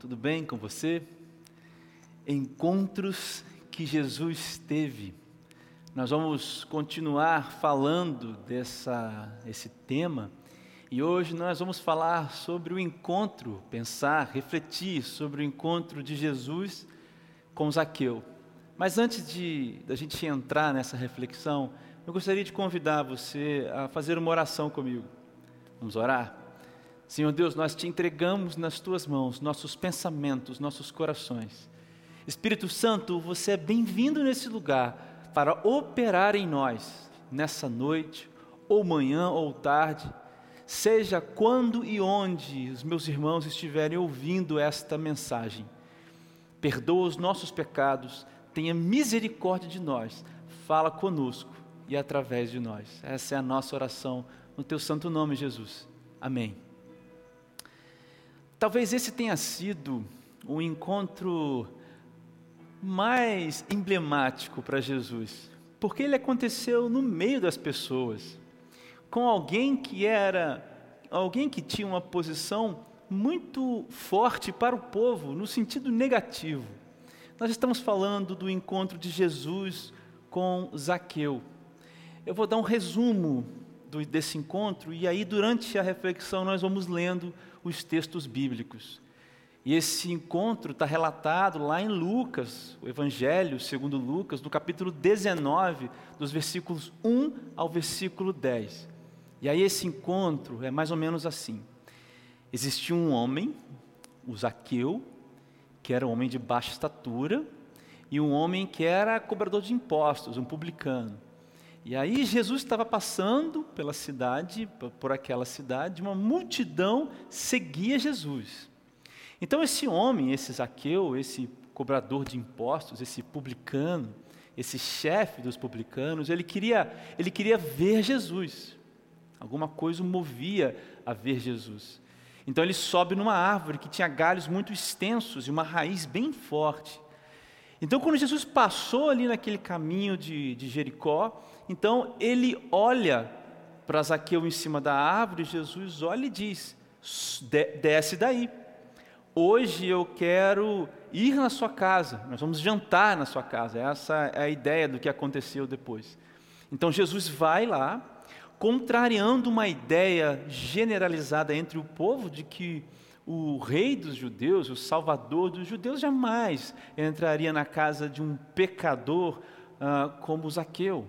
tudo bem com você? Encontros que Jesus teve. Nós vamos continuar falando dessa esse tema e hoje nós vamos falar sobre o encontro, pensar, refletir sobre o encontro de Jesus com Zaqueu. Mas antes de da gente entrar nessa reflexão, eu gostaria de convidar você a fazer uma oração comigo. Vamos orar? Senhor Deus, nós te entregamos nas tuas mãos nossos pensamentos, nossos corações. Espírito Santo, você é bem-vindo nesse lugar para operar em nós nessa noite, ou manhã ou tarde, seja quando e onde os meus irmãos estiverem ouvindo esta mensagem. Perdoa os nossos pecados, tenha misericórdia de nós, fala conosco e através de nós. Essa é a nossa oração no teu santo nome, Jesus. Amém. Talvez esse tenha sido o encontro mais emblemático para Jesus, porque ele aconteceu no meio das pessoas, com alguém que era alguém que tinha uma posição muito forte para o povo, no sentido negativo. Nós estamos falando do encontro de Jesus com Zaqueu. Eu vou dar um resumo do, desse encontro e aí, durante a reflexão, nós vamos lendo os textos bíblicos. E esse encontro está relatado lá em Lucas, o Evangelho segundo Lucas, no capítulo 19, dos versículos 1 ao versículo 10. E aí esse encontro é mais ou menos assim. Existia um homem, o Zaqueu, que era um homem de baixa estatura, e um homem que era cobrador de impostos, um publicano. E aí Jesus estava passando pela cidade, por aquela cidade, uma multidão seguia Jesus. Então esse homem, esse Zaqueu, esse cobrador de impostos, esse publicano, esse chefe dos publicanos, ele queria, ele queria ver Jesus. Alguma coisa o movia a ver Jesus. Então ele sobe numa árvore que tinha galhos muito extensos e uma raiz bem forte. Então, quando Jesus passou ali naquele caminho de, de Jericó, então ele olha para Zaqueu em cima da árvore, Jesus olha e diz: desce daí. Hoje eu quero ir na sua casa, nós vamos jantar na sua casa. Essa é a ideia do que aconteceu depois. Então Jesus vai lá, contrariando uma ideia generalizada entre o povo de que o rei dos judeus, o salvador dos judeus, jamais entraria na casa de um pecador uh, como Zaqueu,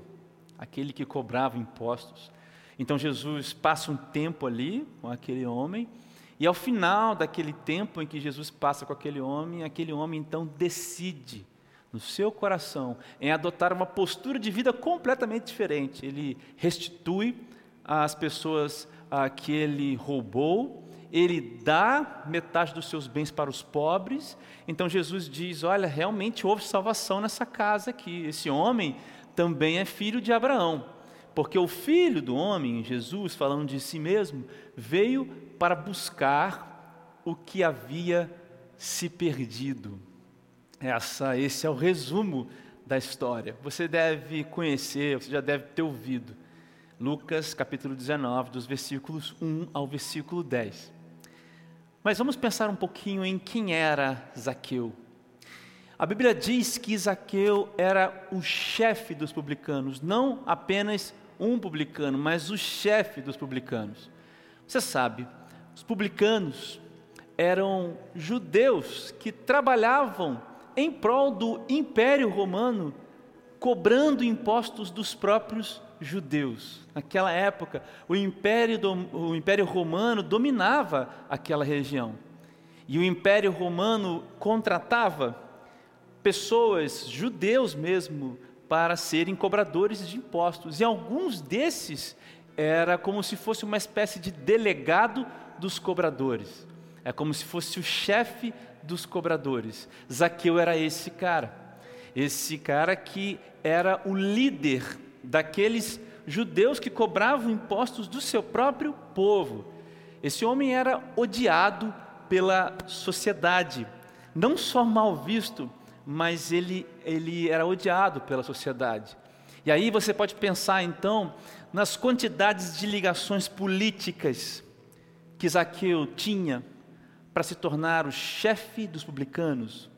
aquele que cobrava impostos. Então Jesus passa um tempo ali com aquele homem, e ao final daquele tempo em que Jesus passa com aquele homem, aquele homem então decide no seu coração em adotar uma postura de vida completamente diferente. Ele restitui às pessoas ah, que ele roubou, ele dá metade dos seus bens para os pobres. Então Jesus diz: Olha, realmente houve salvação nessa casa aqui. Esse homem também é filho de Abraão. Porque o filho do homem, Jesus, falando de si mesmo, veio para buscar o que havia se perdido. Essa, esse é o resumo da história. Você deve conhecer, você já deve ter ouvido. Lucas capítulo 19, dos versículos 1 ao versículo 10. Mas vamos pensar um pouquinho em quem era Zaqueu. A Bíblia diz que Zaqueu era o chefe dos publicanos, não apenas um publicano, mas o chefe dos publicanos. Você sabe, os publicanos eram judeus que trabalhavam em prol do Império Romano, cobrando impostos dos próprios judeus. Naquela época, o Império, o Império Romano dominava aquela região. E o Império Romano contratava pessoas, judeus mesmo, para serem cobradores de impostos. E alguns desses era como se fosse uma espécie de delegado dos cobradores. É como se fosse o chefe dos cobradores. Zaqueu era esse cara. Esse cara que era o líder daqueles judeus que cobravam impostos do seu próprio povo. Esse homem era odiado pela sociedade, não só mal visto, mas ele, ele era odiado pela sociedade. E aí você pode pensar então nas quantidades de ligações políticas que Zaqueu tinha para se tornar o chefe dos publicanos?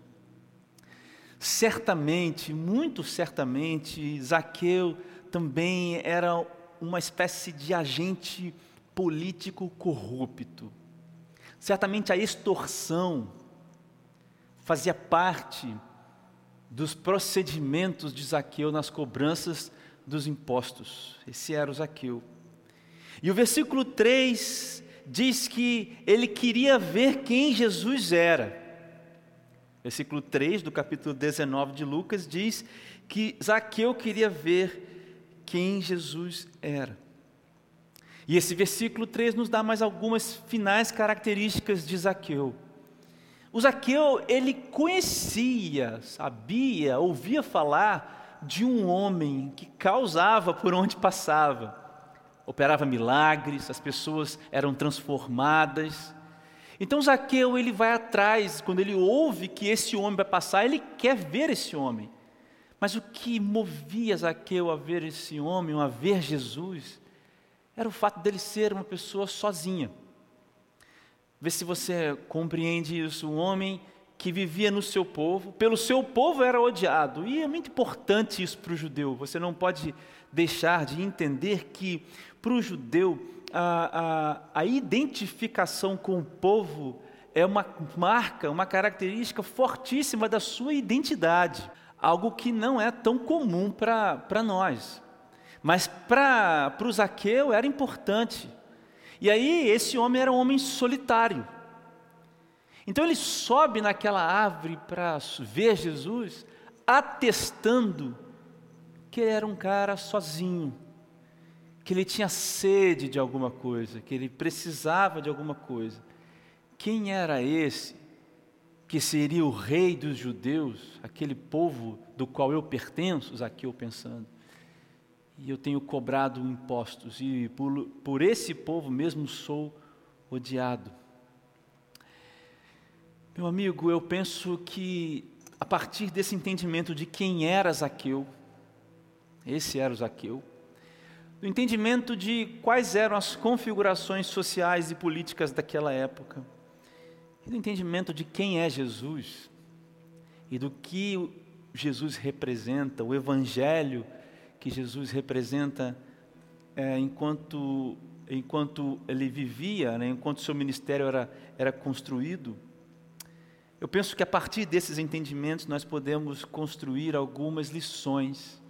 Certamente, muito certamente, Zaqueu também era uma espécie de agente político corrupto. Certamente a extorsão fazia parte dos procedimentos de Zaqueu nas cobranças dos impostos. Esse era o Zaqueu. E o versículo 3 diz que ele queria ver quem Jesus era. Versículo 3 do capítulo 19 de Lucas diz que Zaqueu queria ver quem Jesus era. E esse versículo 3 nos dá mais algumas finais características de Zaqueu. O Zaqueu, ele conhecia, sabia, ouvia falar de um homem que causava por onde passava operava milagres, as pessoas eram transformadas. Então Zaqueu ele vai atrás, quando ele ouve que esse homem vai passar, ele quer ver esse homem. Mas o que movia Zaqueu a ver esse homem, a ver Jesus, era o fato dele ser uma pessoa sozinha. Vê se você compreende isso. Um homem que vivia no seu povo, pelo seu povo era odiado. E é muito importante isso para o judeu. Você não pode deixar de entender que para o judeu, a, a, a identificação com o povo é uma marca, uma característica fortíssima da sua identidade, algo que não é tão comum para nós. Mas para o Zaqueu era importante. E aí, esse homem era um homem solitário. Então, ele sobe naquela árvore para ver Jesus, atestando que ele era um cara sozinho, que ele tinha sede de alguma coisa, que ele precisava de alguma coisa. Quem era esse que seria o rei dos judeus, aquele povo do qual eu pertenço, Zaqueu pensando? E eu tenho cobrado impostos, e por, por esse povo mesmo sou odiado. Meu amigo, eu penso que a partir desse entendimento de quem era Zaqueu, esse era o Zaqueu, do entendimento de quais eram as configurações sociais e políticas daquela época, e do entendimento de quem é Jesus e do que Jesus representa, o Evangelho que Jesus representa é, enquanto, enquanto ele vivia, né, enquanto seu ministério era, era construído. Eu penso que a partir desses entendimentos nós podemos construir algumas lições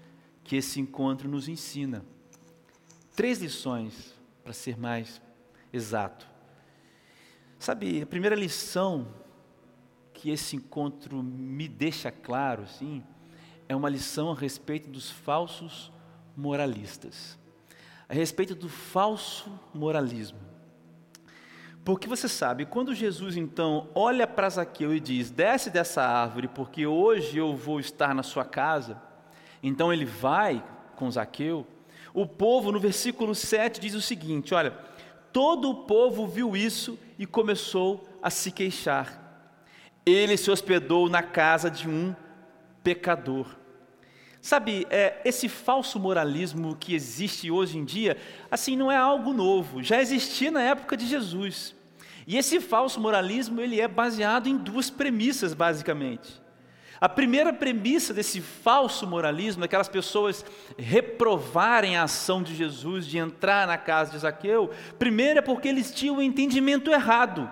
que esse encontro nos ensina. Três lições, para ser mais exato. Sabe, a primeira lição que esse encontro me deixa claro, sim, é uma lição a respeito dos falsos moralistas. A respeito do falso moralismo. Porque você sabe, quando Jesus então olha para Zaqueu e diz: Desce dessa árvore, porque hoje eu vou estar na sua casa. Então ele vai com Zaqueu. O povo, no versículo 7, diz o seguinte: olha, todo o povo viu isso e começou a se queixar. Ele se hospedou na casa de um pecador. Sabe, é, esse falso moralismo que existe hoje em dia, assim, não é algo novo, já existia na época de Jesus. E esse falso moralismo, ele é baseado em duas premissas, basicamente. A primeira premissa desse falso moralismo, aquelas pessoas reprovarem a ação de Jesus de entrar na casa de Zaqueu, primeiro é porque eles tinham o um entendimento errado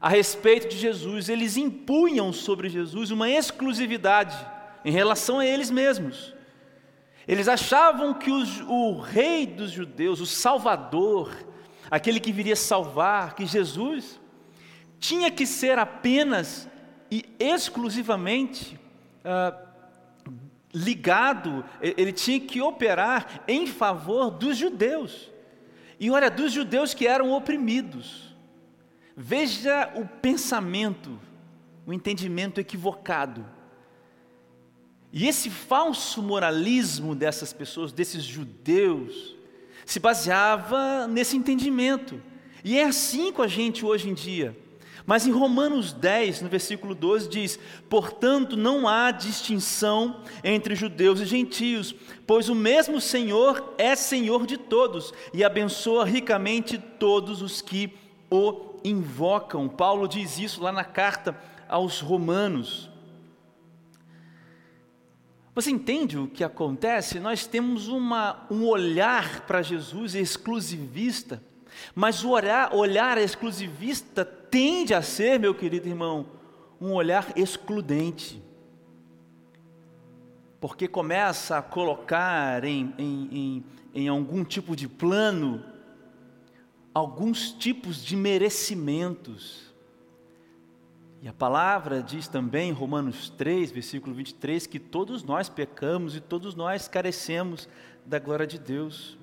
a respeito de Jesus, eles impunham sobre Jesus uma exclusividade em relação a eles mesmos. Eles achavam que os, o rei dos judeus, o Salvador, aquele que viria salvar, que Jesus, tinha que ser apenas e exclusivamente ah, ligado, ele tinha que operar em favor dos judeus. E olha, dos judeus que eram oprimidos. Veja o pensamento, o entendimento equivocado. E esse falso moralismo dessas pessoas, desses judeus, se baseava nesse entendimento. E é assim com a gente hoje em dia. Mas em Romanos 10, no versículo 12, diz: Portanto, não há distinção entre judeus e gentios, pois o mesmo Senhor é Senhor de todos e abençoa ricamente todos os que o invocam. Paulo diz isso lá na carta aos Romanos. Você entende o que acontece? Nós temos uma, um olhar para Jesus exclusivista, mas o olhar, olhar exclusivista tende a ser, meu querido irmão, um olhar excludente. Porque começa a colocar em, em, em, em algum tipo de plano alguns tipos de merecimentos. E a palavra diz também, Romanos 3, versículo 23, que todos nós pecamos e todos nós carecemos da glória de Deus.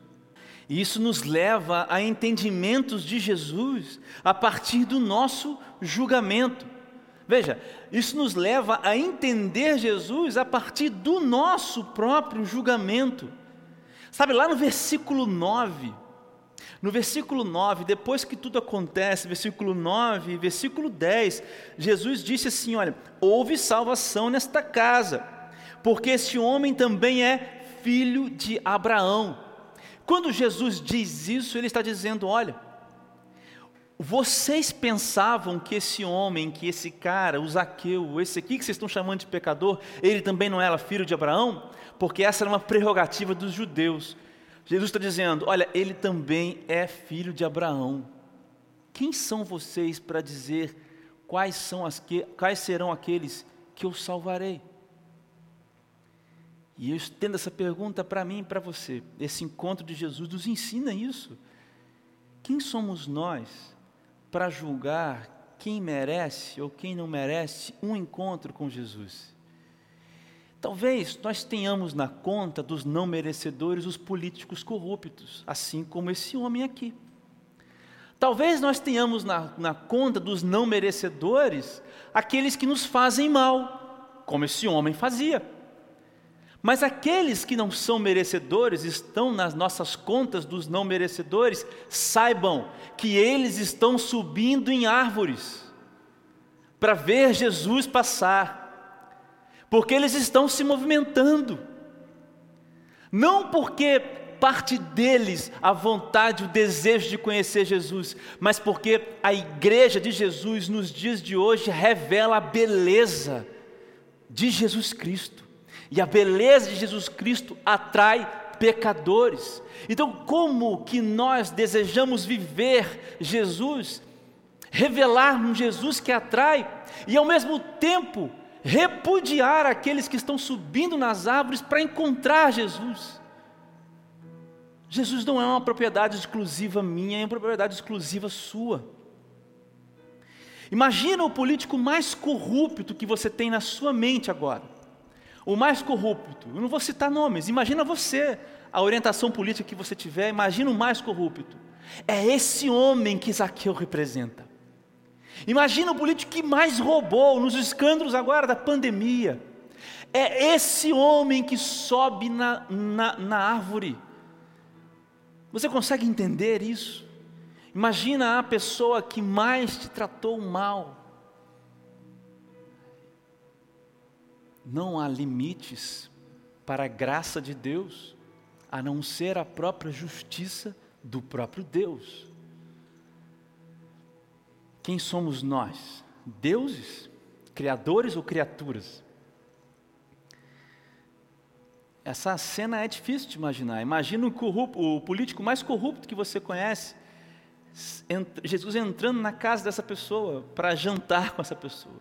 E isso nos leva a entendimentos de Jesus a partir do nosso julgamento. Veja, isso nos leva a entender Jesus a partir do nosso próprio julgamento. Sabe, lá no versículo 9, no versículo 9, depois que tudo acontece, versículo 9 e versículo 10, Jesus disse assim: Olha, houve salvação nesta casa, porque esse homem também é filho de Abraão. Quando Jesus diz isso, ele está dizendo: Olha, vocês pensavam que esse homem, que esse cara, o Zaqueu, esse aqui que vocês estão chamando de pecador, ele também não era filho de Abraão? Porque essa era uma prerrogativa dos judeus. Jesus está dizendo: olha, ele também é filho de Abraão. Quem são vocês para dizer quais, são as que, quais serão aqueles que eu salvarei? E eu estendo essa pergunta para mim e para você. Esse encontro de Jesus nos ensina isso. Quem somos nós para julgar quem merece ou quem não merece um encontro com Jesus? Talvez nós tenhamos na conta dos não merecedores os políticos corruptos, assim como esse homem aqui. Talvez nós tenhamos na, na conta dos não merecedores aqueles que nos fazem mal, como esse homem fazia. Mas aqueles que não são merecedores, estão nas nossas contas dos não merecedores, saibam que eles estão subindo em árvores para ver Jesus passar porque eles estão se movimentando. Não porque parte deles a vontade, o desejo de conhecer Jesus, mas porque a igreja de Jesus nos dias de hoje revela a beleza de Jesus Cristo. E a beleza de Jesus Cristo atrai pecadores. Então, como que nós desejamos viver Jesus, revelar um Jesus que atrai e ao mesmo tempo repudiar aqueles que estão subindo nas árvores para encontrar Jesus. Jesus não é uma propriedade exclusiva minha, é uma propriedade exclusiva sua. Imagina o político mais corrupto que você tem na sua mente agora. O mais corrupto, eu não vou citar nomes, imagina você, a orientação política que você tiver, imagina o mais corrupto. É esse homem que Zaqueu representa. Imagina o político que mais roubou nos escândalos agora da pandemia. É esse homem que sobe na, na, na árvore. Você consegue entender isso? Imagina a pessoa que mais te tratou mal. Não há limites para a graça de Deus, a não ser a própria justiça do próprio Deus. Quem somos nós? Deuses? Criadores ou criaturas? Essa cena é difícil de imaginar. Imagina o, corrupto, o político mais corrupto que você conhece, Jesus entrando na casa dessa pessoa para jantar com essa pessoa.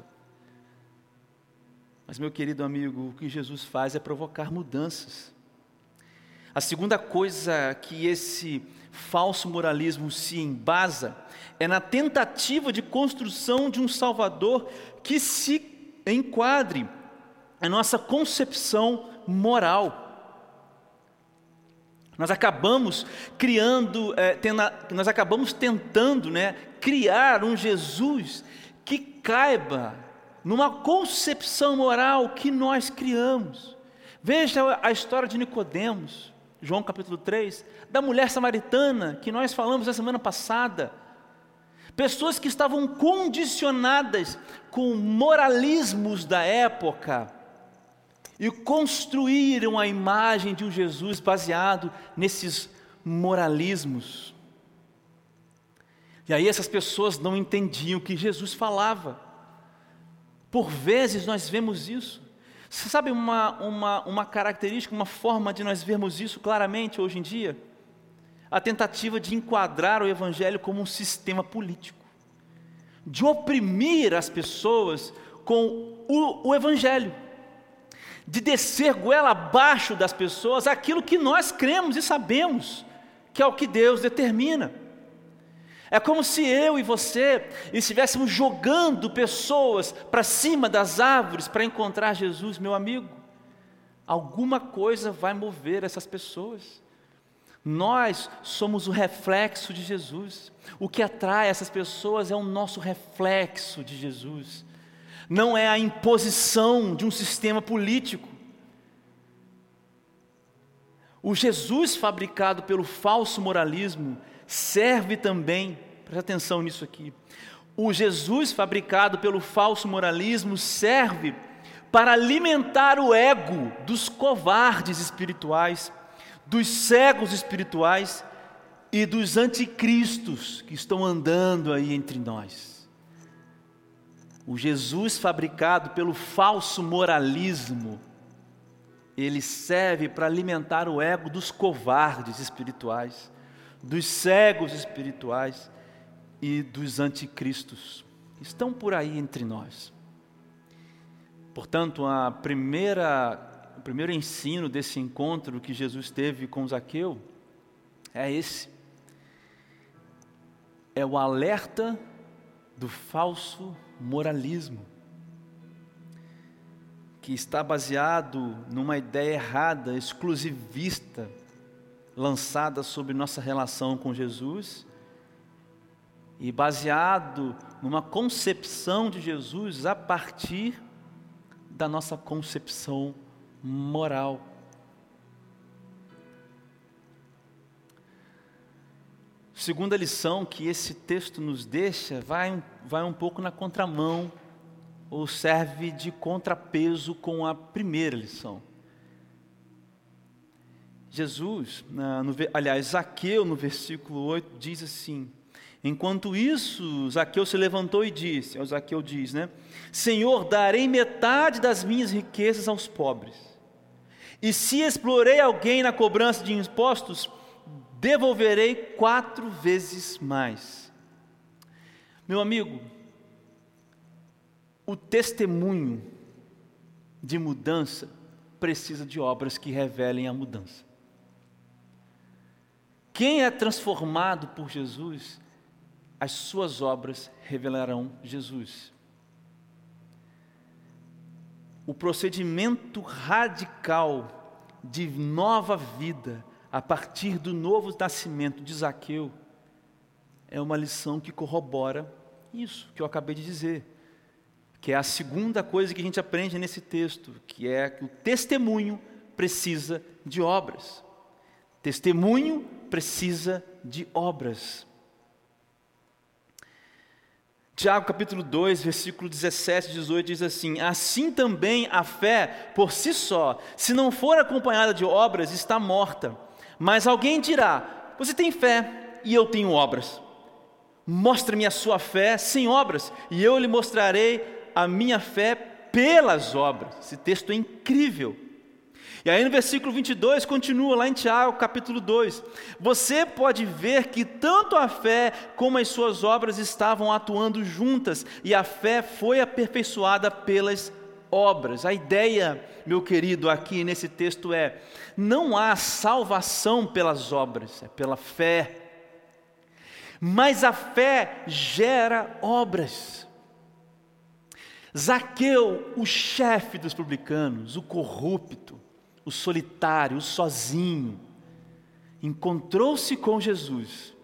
Mas, meu querido amigo, o que Jesus faz é provocar mudanças. A segunda coisa que esse falso moralismo se embasa é na tentativa de construção de um Salvador que se enquadre a nossa concepção moral. Nós acabamos criando, é, tena, nós acabamos tentando né, criar um Jesus que caiba numa concepção moral que nós criamos. Veja a história de Nicodemos. João capítulo 3, da mulher samaritana, que nós falamos na semana passada. Pessoas que estavam condicionadas com moralismos da época e construíram a imagem de um Jesus baseado nesses moralismos. E aí essas pessoas não entendiam o que Jesus falava. Por vezes nós vemos isso. Você sabe uma, uma, uma característica, uma forma de nós vermos isso claramente hoje em dia? A tentativa de enquadrar o Evangelho como um sistema político, de oprimir as pessoas com o, o Evangelho, de descer goela abaixo das pessoas aquilo que nós cremos e sabemos que é o que Deus determina. É como se eu e você estivéssemos jogando pessoas para cima das árvores para encontrar Jesus, meu amigo. Alguma coisa vai mover essas pessoas. Nós somos o reflexo de Jesus. O que atrai essas pessoas é o nosso reflexo de Jesus. Não é a imposição de um sistema político. O Jesus fabricado pelo falso moralismo serve também, presta atenção nisso aqui, o Jesus fabricado pelo falso moralismo serve para alimentar o ego dos covardes espirituais, dos cegos espirituais e dos anticristos que estão andando aí entre nós. O Jesus fabricado pelo falso moralismo, ele serve para alimentar o ego dos covardes espirituais dos cegos espirituais e dos anticristos. Estão por aí entre nós. Portanto, a primeira, o primeiro ensino desse encontro que Jesus teve com Zaqueu é esse. É o alerta do falso moralismo, que está baseado numa ideia errada, exclusivista, lançada sobre nossa relação com Jesus e baseado numa concepção de Jesus a partir da nossa concepção moral. Segunda lição que esse texto nos deixa vai, vai um pouco na contramão, ou serve de contrapeso com a primeira lição. Jesus, no, aliás, Zaqueu, no versículo 8, diz assim: Enquanto isso, Zaqueu se levantou e disse, o Zaqueu diz, né? Senhor, darei metade das minhas riquezas aos pobres. E se explorei alguém na cobrança de impostos, devolverei quatro vezes mais. Meu amigo, o testemunho de mudança precisa de obras que revelem a mudança. Quem é transformado por Jesus, as suas obras revelarão Jesus. O procedimento radical de nova vida a partir do novo nascimento de Zaqueu é uma lição que corrobora isso que eu acabei de dizer, que é a segunda coisa que a gente aprende nesse texto, que é que o testemunho precisa de obras. Testemunho precisa de obras. Tiago capítulo 2, versículo 17 e 18 diz assim: Assim também a fé por si só, se não for acompanhada de obras, está morta. Mas alguém dirá: Você tem fé e eu tenho obras. Mostre-me a sua fé sem obras, e eu lhe mostrarei a minha fé pelas obras. Esse texto é incrível. E aí no versículo 22 continua lá em Tiago, capítulo 2. Você pode ver que tanto a fé como as suas obras estavam atuando juntas, e a fé foi aperfeiçoada pelas obras. A ideia, meu querido, aqui nesse texto é: não há salvação pelas obras, é pela fé. Mas a fé gera obras. Zaqueu, o chefe dos publicanos, o corrupto, o solitário, o sozinho, encontrou-se com Jesus.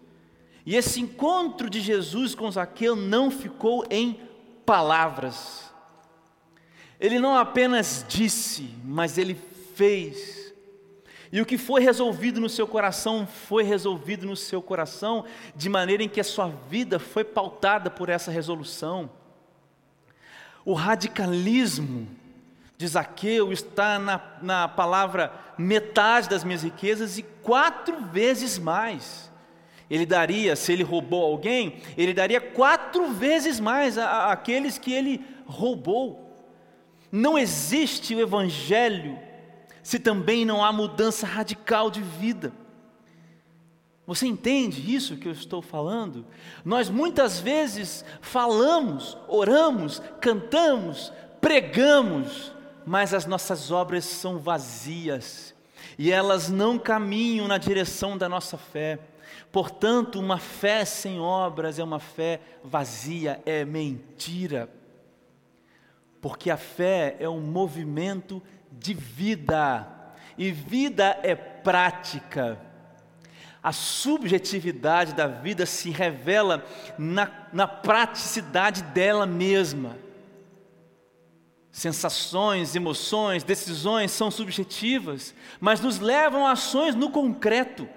E esse encontro de Jesus com Zaqueu não ficou em palavras. Ele não apenas disse, mas ele fez. E o que foi resolvido no seu coração foi resolvido no seu coração, de maneira em que a sua vida foi pautada por essa resolução. O radicalismo de Zaqueu está na, na palavra metade das minhas riquezas e quatro vezes mais. Ele daria, se ele roubou alguém, ele daria quatro vezes mais àqueles que ele roubou. Não existe o Evangelho se também não há mudança radical de vida. Você entende isso que eu estou falando? Nós muitas vezes falamos, oramos, cantamos, pregamos, mas as nossas obras são vazias e elas não caminham na direção da nossa fé. Portanto, uma fé sem obras é uma fé vazia, é mentira. Porque a fé é um movimento de vida, e vida é prática. A subjetividade da vida se revela na, na praticidade dela mesma. Sensações, emoções, decisões são subjetivas, mas nos levam a ações no concreto.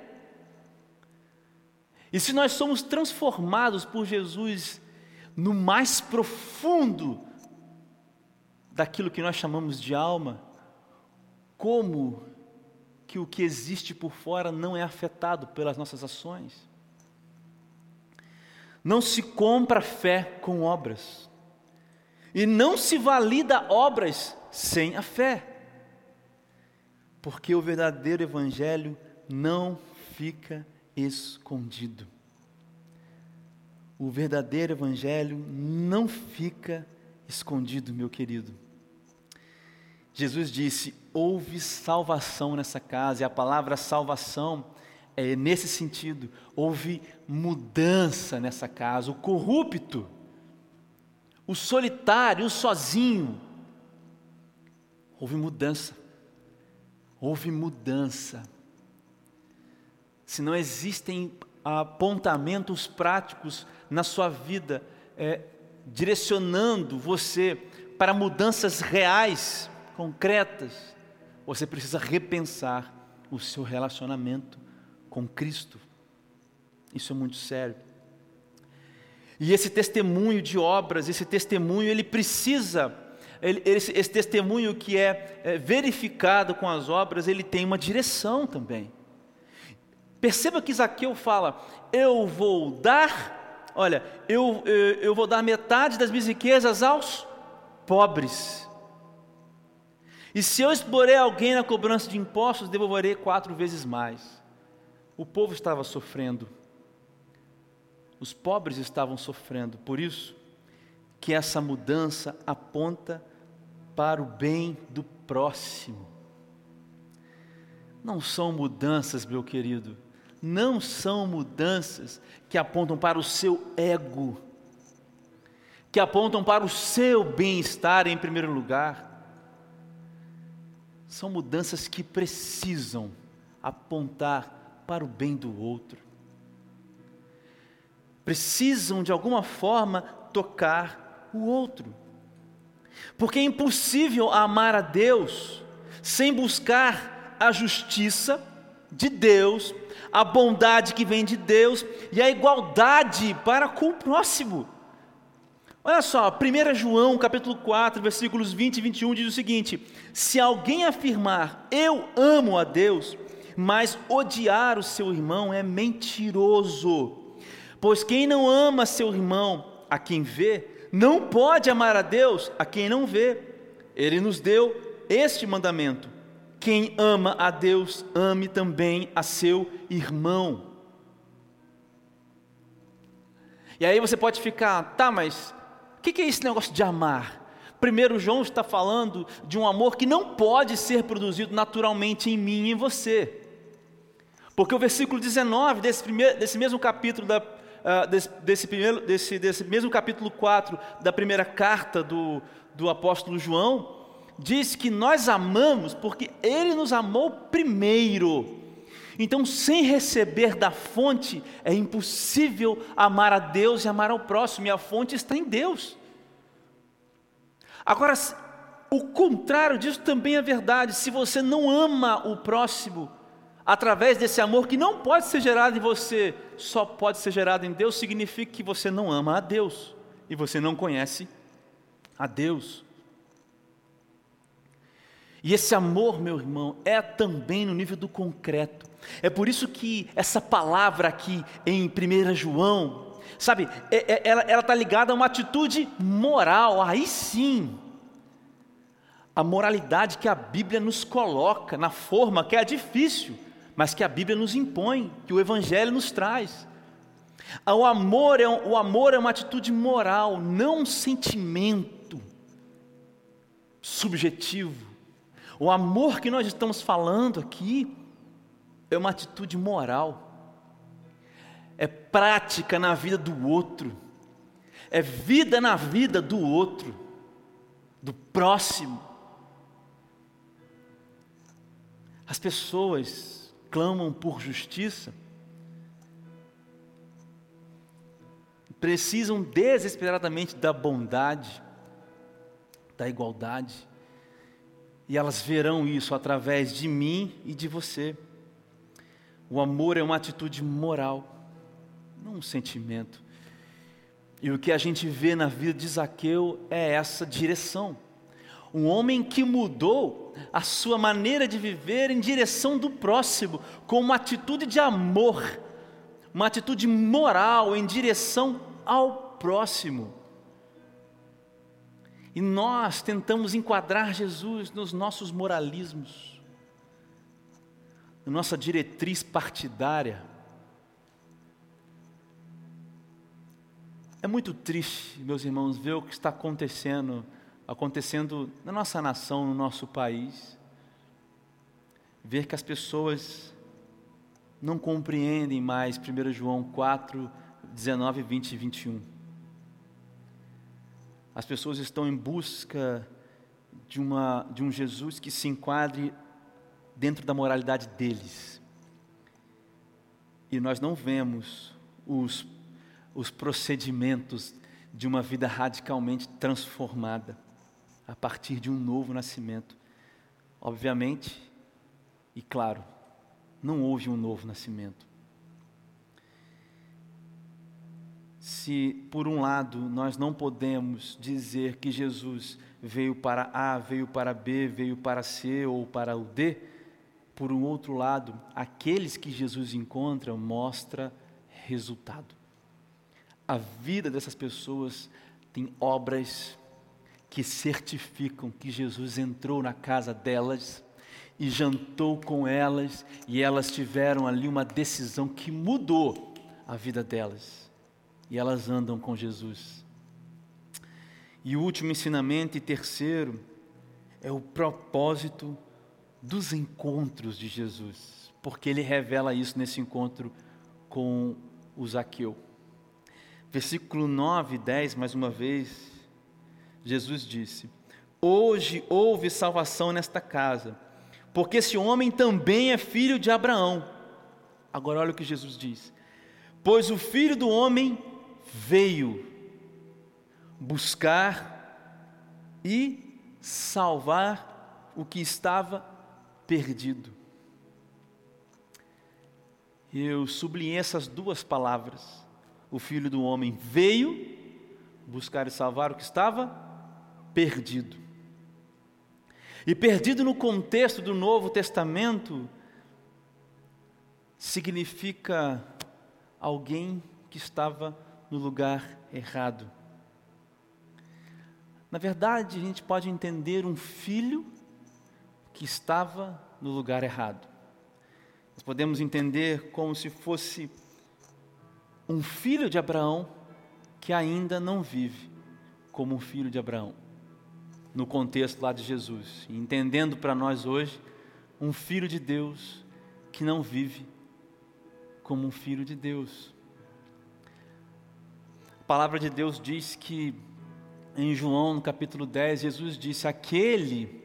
E se nós somos transformados por Jesus no mais profundo daquilo que nós chamamos de alma, como que o que existe por fora não é afetado pelas nossas ações? Não se compra fé com obras, e não se valida obras sem a fé, porque o verdadeiro Evangelho não fica escondido. O verdadeiro Evangelho não fica escondido, meu querido. Jesus disse: houve salvação nessa casa, e a palavra salvação é nesse sentido, houve mudança nessa casa. O corrupto, o solitário, o sozinho, houve mudança. Houve mudança se não existem apontamentos práticos na sua vida, é, direcionando você para mudanças reais, concretas, você precisa repensar o seu relacionamento com Cristo. Isso é muito sério. E esse testemunho de obras, esse testemunho, ele precisa, ele, esse, esse, testemunho que é, é verificado com as obras, ele tem uma direção também. Perceba que Zaqueu fala: Eu vou dar, olha, eu, eu, eu vou dar metade das minhas riquezas aos pobres. E se eu explorei alguém na cobrança de impostos, devolverei quatro vezes mais. O povo estava sofrendo, os pobres estavam sofrendo, por isso que essa mudança aponta para o bem do próximo. Não são mudanças, meu querido, não são mudanças que apontam para o seu ego, que apontam para o seu bem-estar em primeiro lugar. São mudanças que precisam apontar para o bem do outro. Precisam de alguma forma tocar o outro. Porque é impossível amar a Deus sem buscar a justiça de Deus a bondade que vem de Deus e a igualdade para com o próximo. Olha só, 1 João capítulo 4, versículos 20 e 21 diz o seguinte: Se alguém afirmar eu amo a Deus, mas odiar o seu irmão é mentiroso. Pois quem não ama seu irmão, a quem vê, não pode amar a Deus, a quem não vê. Ele nos deu este mandamento: quem ama a Deus, ame também a seu irmão. E aí você pode ficar, tá, mas o que, que é esse negócio de amar? Primeiro, João está falando de um amor que não pode ser produzido naturalmente em mim e em você. Porque o versículo 19 desse, primeiro, desse mesmo capítulo, da, uh, desse, desse, primeiro, desse, desse mesmo capítulo 4 da primeira carta do, do apóstolo João, diz que nós amamos porque Ele nos amou primeiro. Então, sem receber da fonte, é impossível amar a Deus e amar ao próximo, e a fonte está em Deus. Agora, o contrário disso também é verdade. Se você não ama o próximo, através desse amor que não pode ser gerado em você, só pode ser gerado em Deus, significa que você não ama a Deus e você não conhece a Deus. E esse amor, meu irmão, é também no nível do concreto. É por isso que essa palavra aqui em 1 João, sabe, é, é, ela está ligada a uma atitude moral, aí sim. A moralidade que a Bíblia nos coloca, na forma que é difícil, mas que a Bíblia nos impõe, que o Evangelho nos traz. O amor é, o amor é uma atitude moral, não um sentimento subjetivo. O amor que nós estamos falando aqui é uma atitude moral, é prática na vida do outro, é vida na vida do outro, do próximo. As pessoas clamam por justiça, precisam desesperadamente da bondade, da igualdade, e elas verão isso através de mim e de você. O amor é uma atitude moral, não um sentimento. E o que a gente vê na vida de Zaqueu é essa direção. Um homem que mudou a sua maneira de viver em direção do próximo, com uma atitude de amor, uma atitude moral em direção ao próximo. E nós tentamos enquadrar Jesus nos nossos moralismos, na nossa diretriz partidária. É muito triste, meus irmãos, ver o que está acontecendo, acontecendo na nossa nação, no nosso país. Ver que as pessoas não compreendem mais 1 João 4, 19, 20 e 21. As pessoas estão em busca de, uma, de um Jesus que se enquadre dentro da moralidade deles. E nós não vemos os, os procedimentos de uma vida radicalmente transformada a partir de um novo nascimento. Obviamente, e claro, não houve um novo nascimento. se por um lado nós não podemos dizer que Jesus veio para A, veio para B, veio para C ou para o D, por um outro lado, aqueles que Jesus encontra mostra resultado. A vida dessas pessoas tem obras que certificam que Jesus entrou na casa delas e jantou com elas e elas tiveram ali uma decisão que mudou a vida delas e elas andam com Jesus. E o último ensinamento, e terceiro, é o propósito dos encontros de Jesus, porque ele revela isso nesse encontro com o Zaqueu. Versículo 9 e 10, mais uma vez, Jesus disse: Hoje houve salvação nesta casa, porque esse homem também é filho de Abraão. Agora olha o que Jesus diz: Pois o filho do homem veio buscar e salvar o que estava perdido. Eu sublinhei essas duas palavras. O filho do homem veio buscar e salvar o que estava perdido. E perdido no contexto do Novo Testamento significa alguém que estava no lugar errado. Na verdade, a gente pode entender um filho que estava no lugar errado. Nós podemos entender como se fosse um filho de Abraão que ainda não vive como um filho de Abraão, no contexto lá de Jesus. Entendendo para nós hoje, um filho de Deus que não vive como um filho de Deus. A palavra de Deus diz que em João, no capítulo 10, Jesus disse: Aquele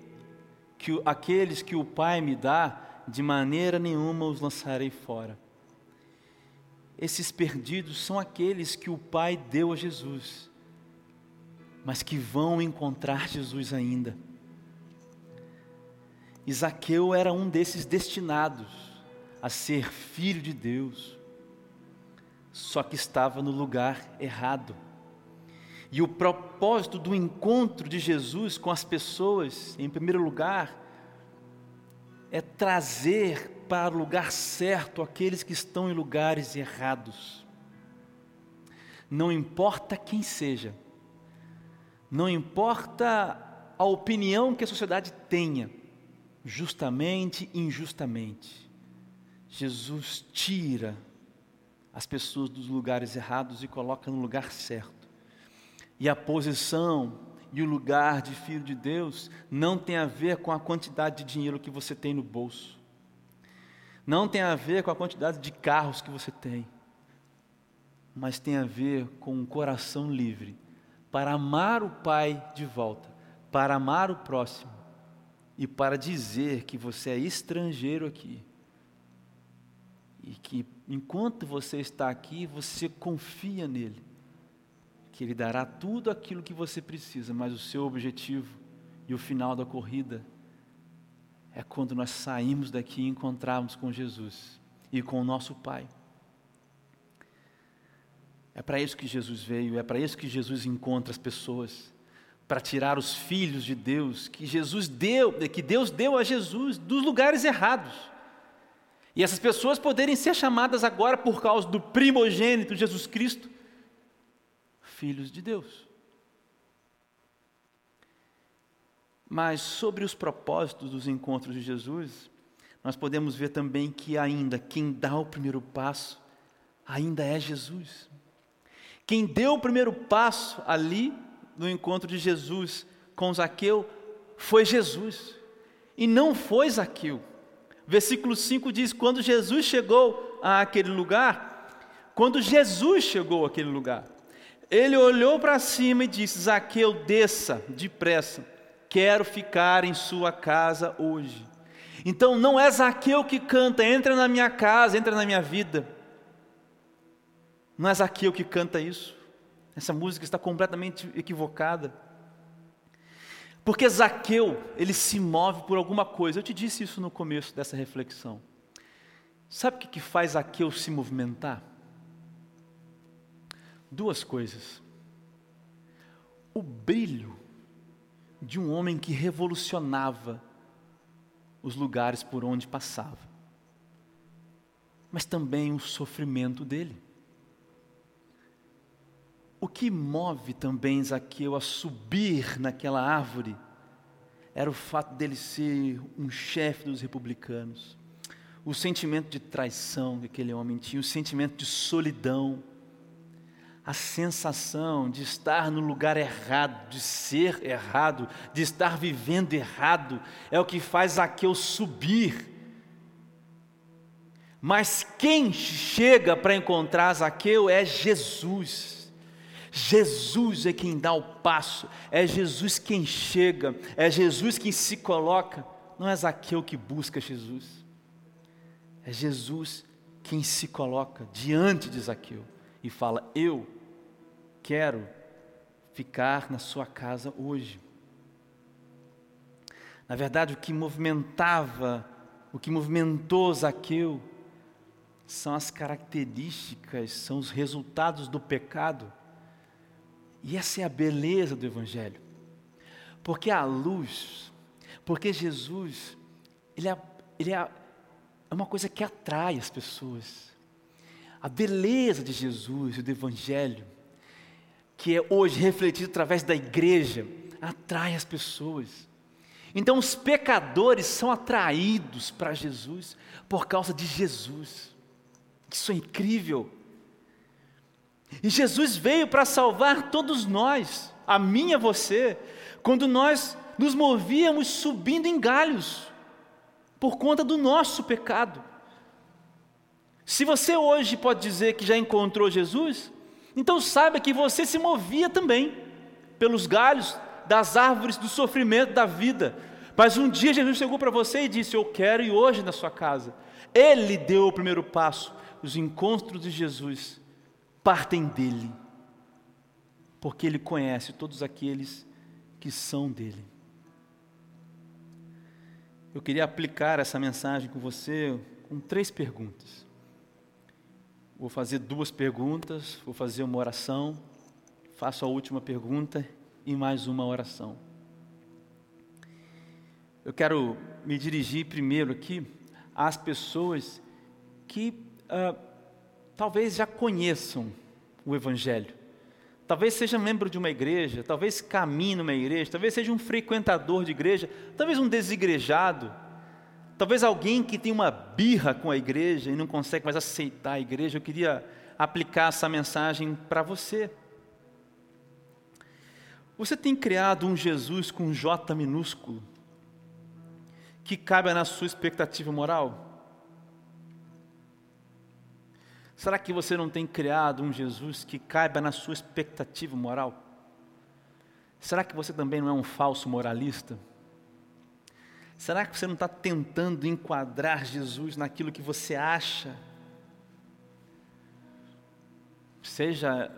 que, aqueles que o Pai me dá, de maneira nenhuma os lançarei fora. Esses perdidos são aqueles que o Pai deu a Jesus, mas que vão encontrar Jesus ainda. Isaqueu era um desses destinados a ser filho de Deus só que estava no lugar errado. E o propósito do encontro de Jesus com as pessoas, em primeiro lugar, é trazer para o lugar certo aqueles que estão em lugares errados. Não importa quem seja, não importa a opinião que a sociedade tenha, justamente, injustamente, Jesus tira as pessoas dos lugares errados e coloca no lugar certo. E a posição e o lugar de filho de Deus não tem a ver com a quantidade de dinheiro que você tem no bolso. Não tem a ver com a quantidade de carros que você tem. Mas tem a ver com um coração livre para amar o Pai de volta, para amar o próximo e para dizer que você é estrangeiro aqui. E que enquanto você está aqui, você confia nele que Ele dará tudo aquilo que você precisa, mas o seu objetivo e o final da corrida é quando nós saímos daqui e encontrarmos com Jesus e com o nosso Pai. É para isso que Jesus veio, é para isso que Jesus encontra as pessoas, para tirar os filhos de Deus que Jesus deu, que Deus deu a Jesus dos lugares errados. E essas pessoas poderem ser chamadas agora por causa do primogênito Jesus Cristo filhos de Deus. Mas sobre os propósitos dos encontros de Jesus, nós podemos ver também que ainda quem dá o primeiro passo ainda é Jesus. Quem deu o primeiro passo ali no encontro de Jesus com Zaqueu foi Jesus. E não foi Zaqueu. Versículo 5 diz: Quando Jesus chegou àquele lugar, quando Jesus chegou àquele lugar, ele olhou para cima e disse: Zaqueu, desça depressa, quero ficar em sua casa hoje. Então não é Zaqueu que canta, entra na minha casa, entra na minha vida. Não é Zaqueu que canta isso. Essa música está completamente equivocada. Porque Zaqueu, ele se move por alguma coisa. Eu te disse isso no começo dessa reflexão. Sabe o que faz Zaqueu se movimentar? duas coisas. O brilho de um homem que revolucionava os lugares por onde passava, mas também o sofrimento dele. O que move também Zaqueu a subir naquela árvore era o fato dele ser um chefe dos republicanos, o sentimento de traição que aquele homem tinha, o sentimento de solidão a sensação de estar no lugar errado, de ser errado, de estar vivendo errado, é o que faz Zaqueu subir. Mas quem chega para encontrar Zaqueu é Jesus. Jesus é quem dá o passo, é Jesus quem chega, é Jesus quem se coloca. Não é Zaqueu que busca Jesus, é Jesus quem se coloca diante de Zaqueu e fala: Eu quero ficar na sua casa hoje. Na verdade, o que movimentava, o que movimentou Zaqueu, são as características, são os resultados do pecado. E essa é a beleza do Evangelho. Porque a luz, porque Jesus, ele é, ele é, é uma coisa que atrai as pessoas. A beleza de Jesus e do Evangelho que é hoje refletido através da igreja, atrai as pessoas. Então os pecadores são atraídos para Jesus por causa de Jesus. Isso é incrível. E Jesus veio para salvar todos nós, a mim e a você, quando nós nos movíamos subindo em galhos, por conta do nosso pecado. Se você hoje pode dizer que já encontrou Jesus, então saiba que você se movia também pelos galhos das árvores do sofrimento da vida. Mas um dia Jesus chegou para você e disse: Eu quero ir hoje na sua casa. Ele deu o primeiro passo. Os encontros de Jesus partem dele, porque ele conhece todos aqueles que são dele. Eu queria aplicar essa mensagem com você com três perguntas. Vou fazer duas perguntas, vou fazer uma oração, faço a última pergunta e mais uma oração. eu quero me dirigir primeiro aqui às pessoas que uh, talvez já conheçam o Evangelho. Talvez seja membro de uma igreja, talvez caminhe numa igreja, talvez seja um frequentador de igreja, talvez um desigrejado, talvez alguém que tem uma birra com a igreja e não consegue mais aceitar a igreja. Eu queria aplicar essa mensagem para você. Você tem criado um Jesus com J minúsculo que cabe na sua expectativa moral? Será que você não tem criado um Jesus que caiba na sua expectativa moral? Será que você também não é um falso moralista? Será que você não está tentando enquadrar Jesus naquilo que você acha? Seja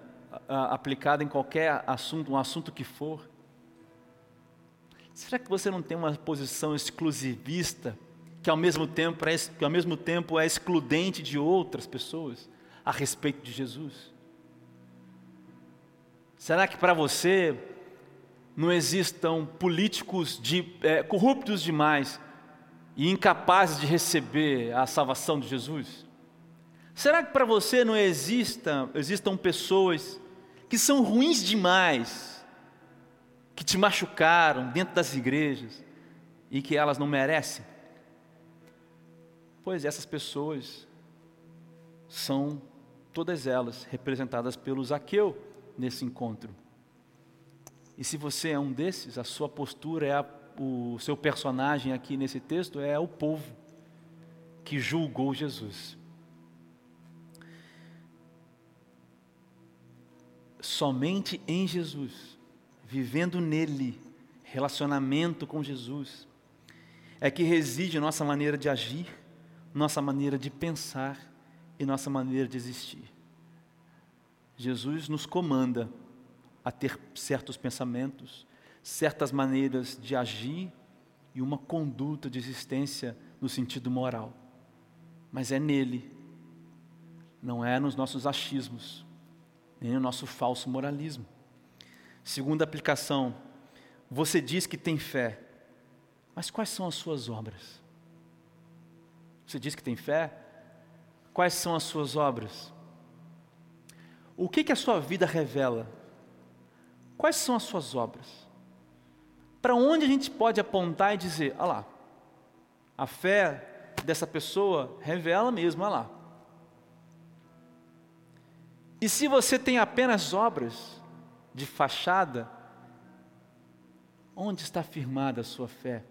aplicado em qualquer assunto, um assunto que for. Será que você não tem uma posição exclusivista que ao mesmo tempo é, que ao mesmo tempo é excludente de outras pessoas a respeito de Jesus? Será que para você não existam políticos de, é, corruptos demais e incapazes de receber a salvação de Jesus? Será que para você não exista, existam pessoas que são ruins demais, que te machucaram dentro das igrejas e que elas não merecem? Pois essas pessoas são todas elas representadas pelo Zaqueu nesse encontro. E se você é um desses, a sua postura é a, o seu personagem aqui nesse texto é o povo que julgou Jesus. Somente em Jesus, vivendo nele, relacionamento com Jesus, é que reside nossa maneira de agir, nossa maneira de pensar e nossa maneira de existir. Jesus nos comanda a ter certos pensamentos, certas maneiras de agir e uma conduta de existência no sentido moral. Mas é nele, não é nos nossos achismos, nem no nosso falso moralismo. Segunda aplicação, você diz que tem fé, mas quais são as suas obras? Você diz que tem fé? Quais são as suas obras? O que, que a sua vida revela? Quais são as suas obras? Para onde a gente pode apontar e dizer, olha lá, a fé dessa pessoa revela mesmo, olha lá. E se você tem apenas obras de fachada, onde está firmada a sua fé?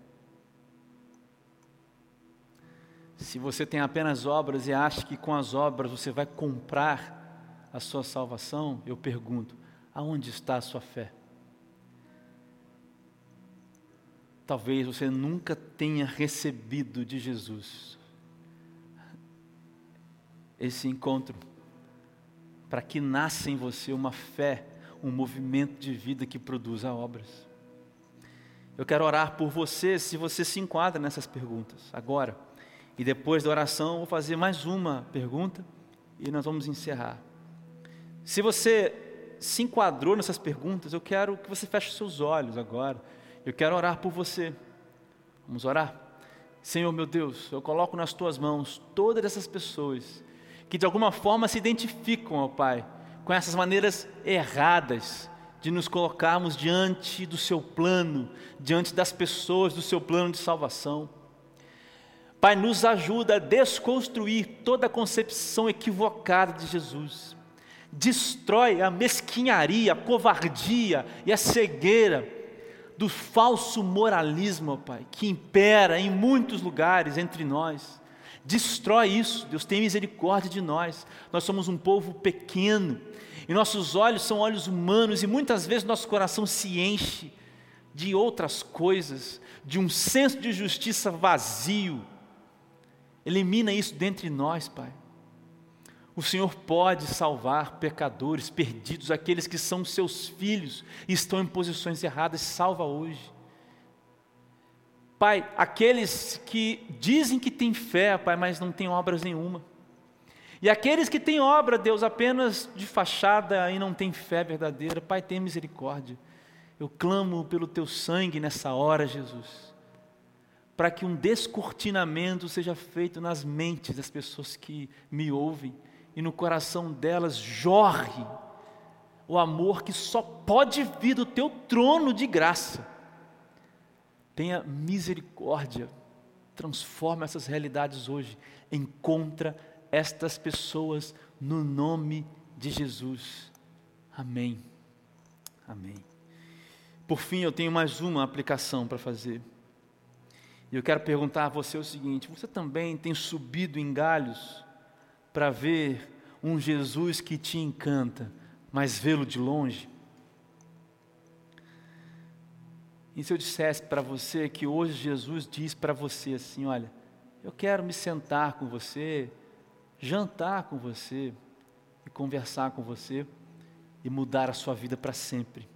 Se você tem apenas obras e acha que com as obras você vai comprar a sua salvação, eu pergunto: aonde está a sua fé? Talvez você nunca tenha recebido de Jesus esse encontro, para que nasça em você uma fé, um movimento de vida que produza obras. Eu quero orar por você, se você se enquadra nessas perguntas, agora. E depois da oração, vou fazer mais uma pergunta e nós vamos encerrar. Se você se enquadrou nessas perguntas, eu quero que você feche seus olhos agora. Eu quero orar por você. Vamos orar? Senhor meu Deus, eu coloco nas tuas mãos todas essas pessoas que de alguma forma se identificam, ó Pai, com essas maneiras erradas de nos colocarmos diante do seu plano, diante das pessoas do seu plano de salvação. Pai, nos ajuda a desconstruir toda a concepção equivocada de Jesus. Destrói a mesquinharia, a covardia e a cegueira do falso moralismo, Pai, que impera em muitos lugares entre nós. Destrói isso, Deus tem misericórdia de nós. Nós somos um povo pequeno e nossos olhos são olhos humanos e muitas vezes nosso coração se enche de outras coisas, de um senso de justiça vazio Elimina isso dentre nós, Pai. O Senhor pode salvar pecadores perdidos, aqueles que são seus filhos e estão em posições erradas, salva hoje. Pai, aqueles que dizem que têm fé, Pai, mas não têm obras nenhuma. E aqueles que têm obra, Deus, apenas de fachada e não têm fé verdadeira, Pai, tem misericórdia. Eu clamo pelo teu sangue nessa hora, Jesus para que um descortinamento seja feito nas mentes das pessoas que me ouvem e no coração delas jorre o amor que só pode vir do teu trono de graça. Tenha misericórdia, transforma essas realidades hoje, encontra estas pessoas no nome de Jesus. Amém. Amém. Por fim, eu tenho mais uma aplicação para fazer. E eu quero perguntar a você o seguinte: você também tem subido em galhos para ver um Jesus que te encanta, mas vê-lo de longe? E se eu dissesse para você que hoje Jesus diz para você assim: olha, eu quero me sentar com você, jantar com você e conversar com você e mudar a sua vida para sempre.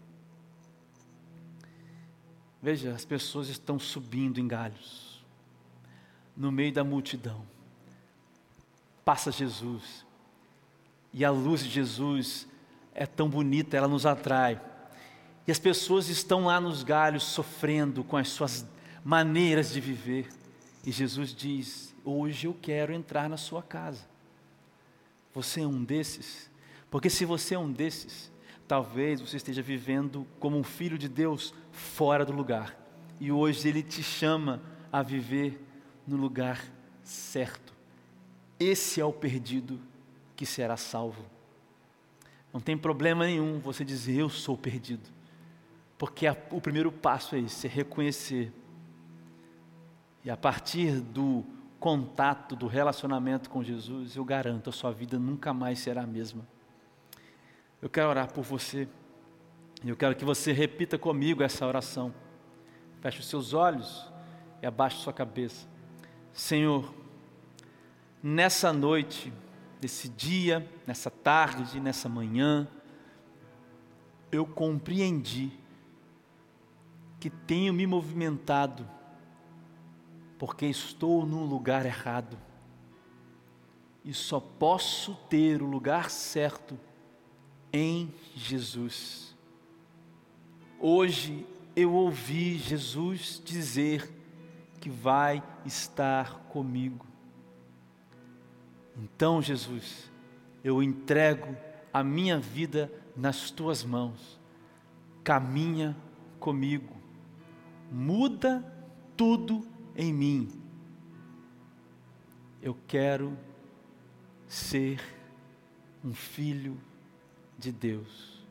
Veja, as pessoas estão subindo em galhos, no meio da multidão. Passa Jesus, e a luz de Jesus é tão bonita, ela nos atrai. E as pessoas estão lá nos galhos sofrendo com as suas maneiras de viver. E Jesus diz: Hoje eu quero entrar na sua casa. Você é um desses? Porque se você é um desses, talvez você esteja vivendo como um filho de Deus fora do lugar. E hoje Ele te chama a viver no lugar certo. Esse é o perdido que será salvo. Não tem problema nenhum você dizer eu sou perdido, porque a, o primeiro passo é esse, é reconhecer. E a partir do contato, do relacionamento com Jesus, eu garanto, a sua vida nunca mais será a mesma. Eu quero orar por você. Eu quero que você repita comigo essa oração. Feche os seus olhos e abaixe sua cabeça. Senhor, nessa noite, nesse dia, nessa tarde, nessa manhã, eu compreendi que tenho me movimentado porque estou no lugar errado e só posso ter o lugar certo em Jesus. Hoje eu ouvi Jesus dizer que vai estar comigo. Então, Jesus, eu entrego a minha vida nas tuas mãos. Caminha comigo. Muda tudo em mim. Eu quero ser um filho de Deus.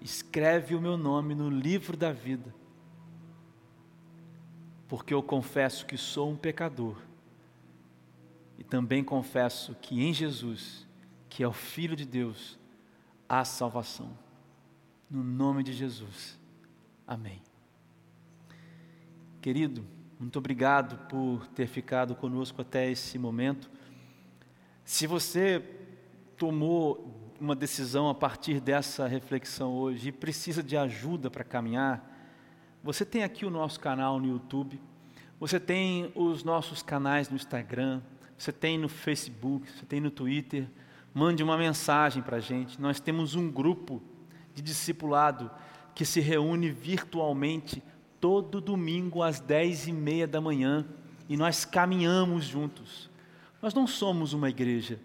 Escreve o meu nome no livro da vida, porque eu confesso que sou um pecador e também confesso que em Jesus, que é o Filho de Deus, há salvação. No nome de Jesus. Amém. Querido, muito obrigado por ter ficado conosco até esse momento. Se você tomou uma decisão a partir dessa reflexão hoje e precisa de ajuda para caminhar, você tem aqui o nosso canal no YouTube, você tem os nossos canais no Instagram, você tem no Facebook, você tem no Twitter. Mande uma mensagem para a gente. Nós temos um grupo de discipulado que se reúne virtualmente todo domingo às dez e meia da manhã e nós caminhamos juntos. Nós não somos uma igreja,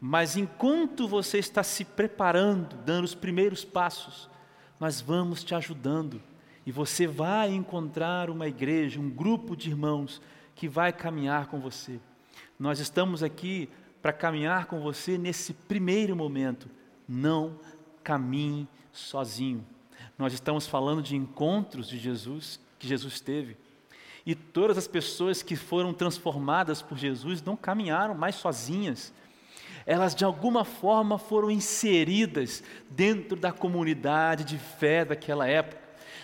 mas enquanto você está se preparando, dando os primeiros passos, nós vamos te ajudando. E você vai encontrar uma igreja, um grupo de irmãos que vai caminhar com você. Nós estamos aqui para caminhar com você nesse primeiro momento. Não caminhe sozinho. Nós estamos falando de encontros de Jesus, que Jesus teve. E todas as pessoas que foram transformadas por Jesus não caminharam mais sozinhas elas de alguma forma foram inseridas dentro da comunidade de fé daquela época.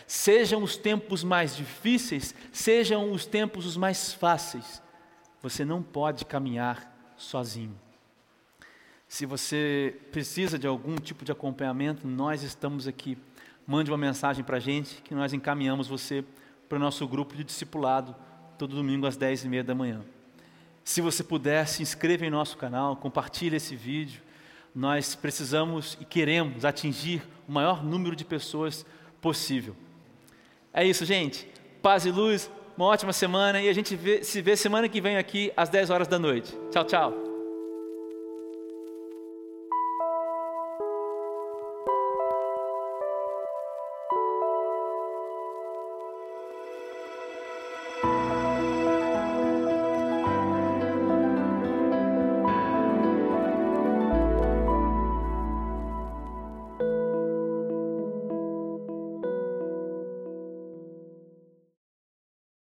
Sejam os tempos mais difíceis, sejam os tempos os mais fáceis, você não pode caminhar sozinho. Se você precisa de algum tipo de acompanhamento, nós estamos aqui. Mande uma mensagem para a gente que nós encaminhamos você para o nosso grupo de discipulado todo domingo às 10 e meia da manhã. Se você puder, se inscreva em nosso canal, compartilhe esse vídeo. Nós precisamos e queremos atingir o maior número de pessoas possível. É isso, gente. Paz e luz. uma ótima semana e a gente vê, se vê semana que vem aqui às 10 horas da noite. Tchau, tchau.